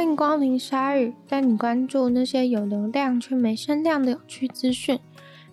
欢迎光临鲨语，带你关注那些有流量却没声量的有趣资讯。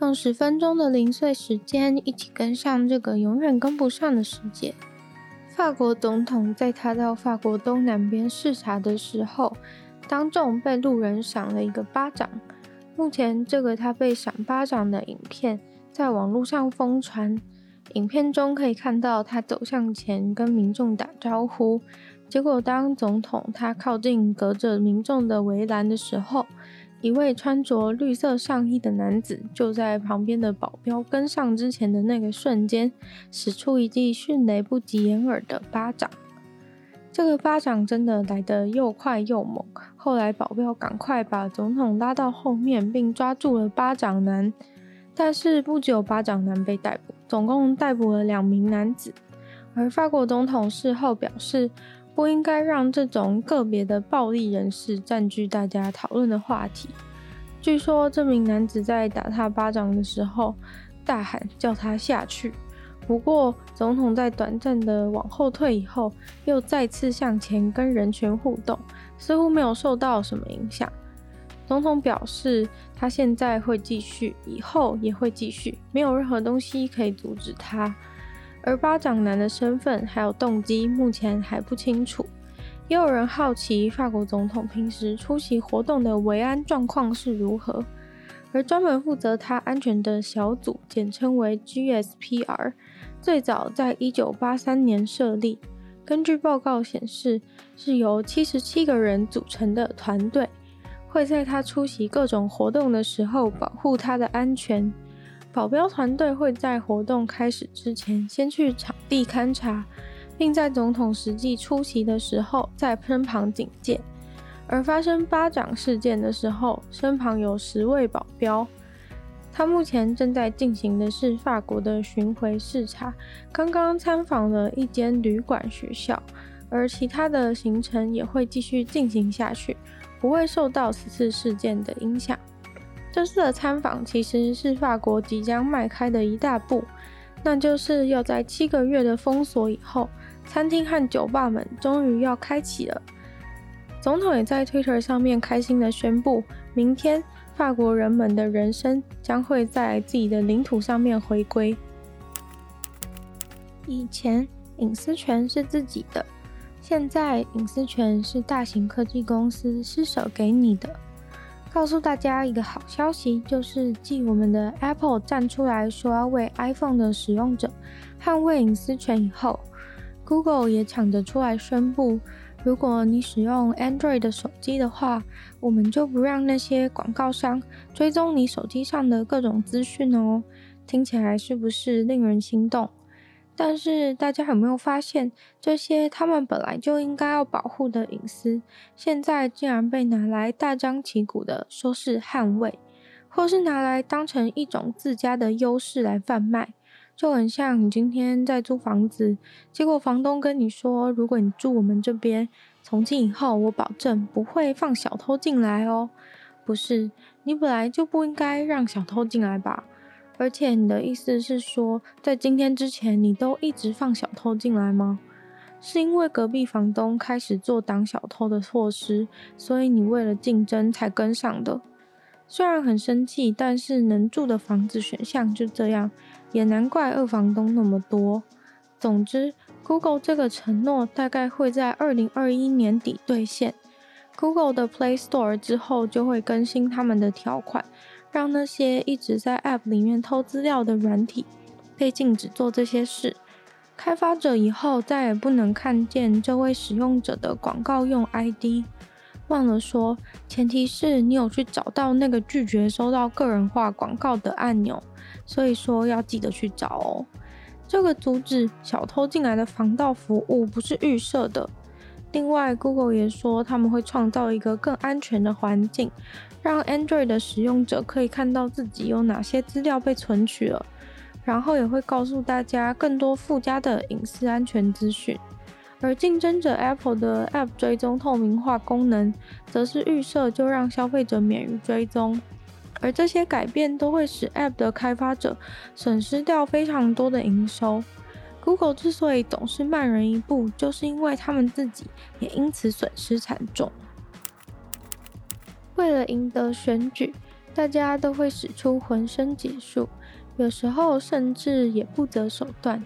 用十分钟的零碎时间，一起跟上这个永远跟不上的世界。法国总统在他到法国东南边视察的时候，当众被路人赏了一个巴掌。目前，这个他被赏巴掌的影片在网络上疯传。影片中可以看到他走向前跟民众打招呼，结果当总统他靠近隔着民众的围栏的时候，一位穿着绿色上衣的男子就在旁边的保镖跟上之前的那个瞬间，使出一记迅雷不及掩耳的巴掌。这个巴掌真的来得又快又猛，后来保镖赶快把总统拉到后面，并抓住了巴掌男。但是不久巴掌男被逮捕，总共逮捕了两名男子。而法国总统事后表示，不应该让这种个别的暴力人士占据大家讨论的话题。据说这名男子在打他巴掌的时候，大喊叫他下去。不过总统在短暂的往后退以后，又再次向前跟人群互动，似乎没有受到什么影响。总统表示，他现在会继续，以后也会继续，没有任何东西可以阻止他。而巴掌男的身份还有动机目前还不清楚。也有人好奇，法国总统平时出席活动的维安状况是如何。而专门负责他安全的小组，简称为 GSPR，最早在一九八三年设立。根据报告显示，是由七十七个人组成的团队。会在他出席各种活动的时候保护他的安全。保镖团队会在活动开始之前先去场地勘察，并在总统实际出席的时候在身旁警戒。而发生巴掌事件的时候，身旁有十位保镖。他目前正在进行的是法国的巡回视察，刚刚参访了一间旅馆学校，而其他的行程也会继续进行下去。不会受到此次事件的影响。这次的参访其实是法国即将迈开的一大步，那就是要在七个月的封锁以后，餐厅和酒吧们终于要开启了。总统也在 Twitter 上面开心地宣布，明天法国人们的人生将会在自己的领土上面回归。以前隐私权是自己的。现在隐私权是大型科技公司施舍给你的。告诉大家一个好消息，就是继我们的 Apple 站出来说要为 iPhone 的使用者捍卫隐私权以后，Google 也抢着出来宣布，如果你使用 Android 的手机的话，我们就不让那些广告商追踪你手机上的各种资讯哦。听起来是不是令人心动？但是大家有没有发现，这些他们本来就应该要保护的隐私，现在竟然被拿来大张旗鼓的说是捍卫，或是拿来当成一种自家的优势来贩卖，就很像你今天在租房子，结果房东跟你说，如果你住我们这边，从今以后我保证不会放小偷进来哦。不是，你本来就不应该让小偷进来吧？而且你的意思是说，在今天之前，你都一直放小偷进来吗？是因为隔壁房东开始做挡小偷的措施，所以你为了竞争才跟上的。虽然很生气，但是能住的房子选项就这样，也难怪二房东那么多。总之，Google 这个承诺大概会在二零二一年底兑现。Google 的 Play Store 之后就会更新他们的条款。让那些一直在 App 里面偷资料的软体被禁止做这些事，开发者以后再也不能看见这位使用者的广告用 ID。忘了说，前提是你有去找到那个拒绝收到个人化广告的按钮，所以说要记得去找哦。这个阻止小偷进来的防盗服务不是预设的。另外，Google 也说他们会创造一个更安全的环境。让 Android 的使用者可以看到自己有哪些资料被存取了，然后也会告诉大家更多附加的隐私安全资讯。而竞争者 Apple 的 App 追踪透明化功能，则是预设就让消费者免于追踪。而这些改变都会使 App 的开发者损失掉非常多的营收。Google 之所以总是慢人一步，就是因为他们自己也因此损失惨重。为了赢得选举，大家都会使出浑身解数，有时候甚至也不择手段。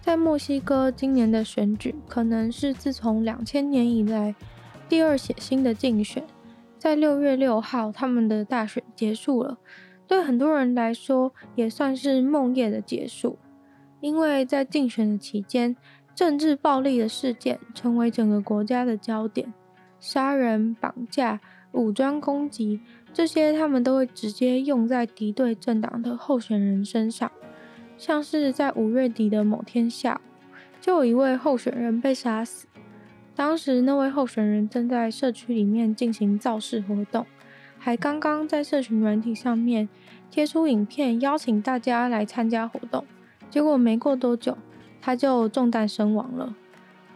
在墨西哥，今年的选举可能是自从两千年以来第二血腥的竞选。在六月六号，他们的大选结束了，对很多人来说也算是梦魇的结束，因为在竞选的期间，政治暴力的事件成为整个国家的焦点，杀人、绑架、武装攻击，这些他们都会直接用在敌对政党的候选人身上。像是在五月底的某天下午，就有一位候选人被杀死。当时那位候选人正在社区里面进行造势活动，还刚刚在社群软体上面贴出影片，邀请大家来参加活动。结果没过多久，他就中弹身亡了。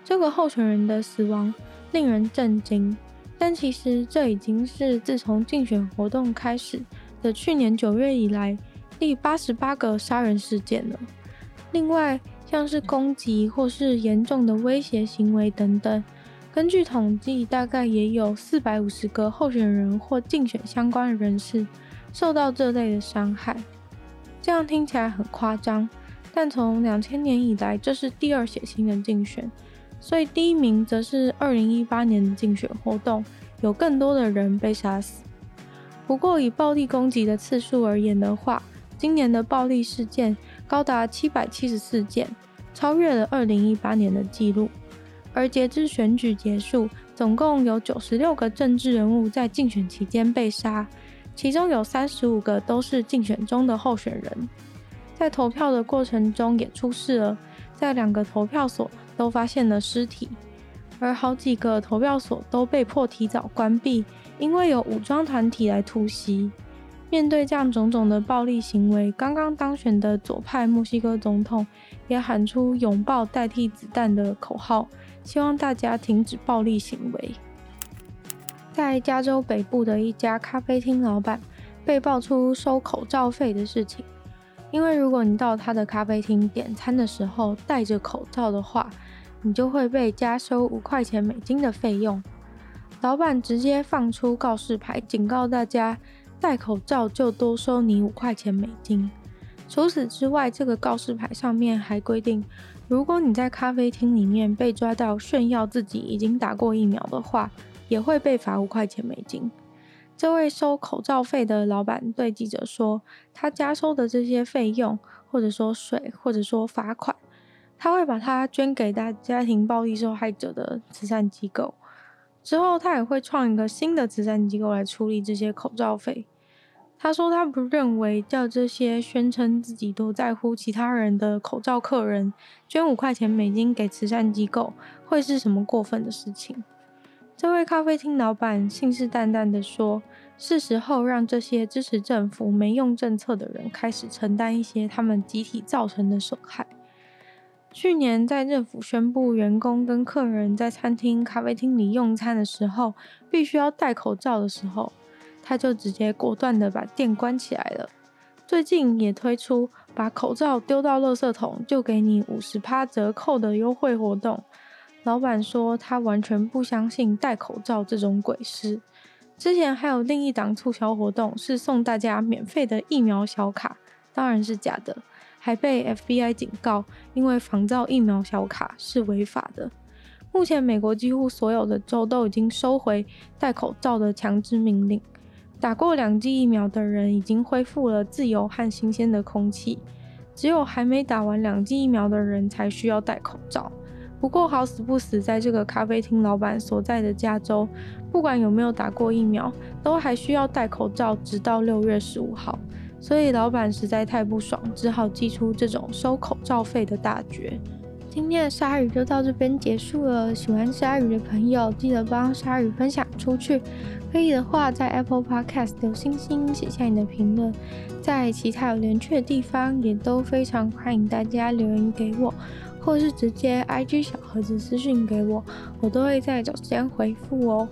这个候选人的死亡令人震惊，但其实这已经是自从竞选活动开始的去年九月以来。第八十八个杀人事件了。另外，像是攻击或是严重的威胁行为等等，根据统计，大概也有四百五十个候选人或竞选相关人士受到这类的伤害。这样听起来很夸张，但从两千年以来，这是第二血腥的竞选，所以第一名则是二零一八年的竞选活动，有更多的人被杀死。不过，以暴力攻击的次数而言的话，今年的暴力事件高达七百七十四件，超越了二零一八年的记录。而截至选举结束，总共有九十六个政治人物在竞选期间被杀，其中有三十五个都是竞选中的候选人。在投票的过程中也出事了，在两个投票所都发现了尸体，而好几个投票所都被迫提早关闭，因为有武装团体来突袭。面对这样种种的暴力行为，刚刚当选的左派墨西哥总统也喊出“拥抱代替子弹”的口号，希望大家停止暴力行为。在加州北部的一家咖啡厅老板被爆出收口罩费的事情，因为如果你到他的咖啡厅点餐的时候戴着口罩的话，你就会被加收五块钱美金的费用。老板直接放出告示牌警告大家。戴口罩就多收你五块钱美金。除此之外，这个告示牌上面还规定，如果你在咖啡厅里面被抓到炫耀自己已经打过疫苗的话，也会被罚五块钱美金。这位收口罩费的老板对记者说，他加收的这些费用，或者说税，或者说罚款，他会把它捐给大家庭暴力受害者的慈善机构。之后，他也会创一个新的慈善机构来处理这些口罩费。他说，他不认为叫这些宣称自己都在乎其他人的口罩客人捐五块钱美金给慈善机构会是什么过分的事情。这位咖啡厅老板信誓旦旦地说，是时候让这些支持政府没用政策的人开始承担一些他们集体造成的损害。去年，在政府宣布员工跟客人在餐厅、咖啡厅里用餐的时候必须要戴口罩的时候，他就直接果断的把店关起来了。最近也推出把口罩丢到垃圾桶就给你五十趴折扣的优惠活动。老板说他完全不相信戴口罩这种鬼事。之前还有另一档促销活动是送大家免费的疫苗小卡，当然是假的。还被 FBI 警告，因为仿造疫苗小卡是违法的。目前，美国几乎所有的州都已经收回戴口罩的强制命令。打过两剂疫苗的人已经恢复了自由和新鲜的空气，只有还没打完两剂疫苗的人才需要戴口罩。不过，好死不死，在这个咖啡厅老板所在的加州，不管有没有打过疫苗，都还需要戴口罩，直到六月十五号。所以老板实在太不爽，只好祭出这种收口罩费的大绝。今天的鲨鱼就到这边结束了。喜欢鲨鱼的朋友，记得帮鲨鱼分享出去。可以的话，在 Apple Podcast 留星星，写下你的评论。在其他有连结的地方，也都非常欢迎大家留言给我，或是直接 IG 小盒子私讯给我，我都会在找时间回复哦。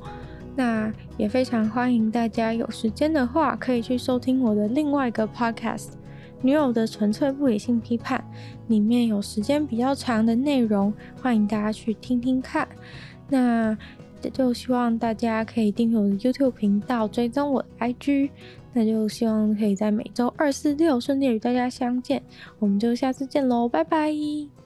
那也非常欢迎大家有时间的话，可以去收听我的另外一个 podcast《女友的纯粹不理性批判》，里面有时间比较长的内容，欢迎大家去听听看。那就希望大家可以订阅我的 YouTube 频道，追踪我的 IG。那就希望可以在每周二、四、六顺利与大家相见。我们就下次见喽，拜拜。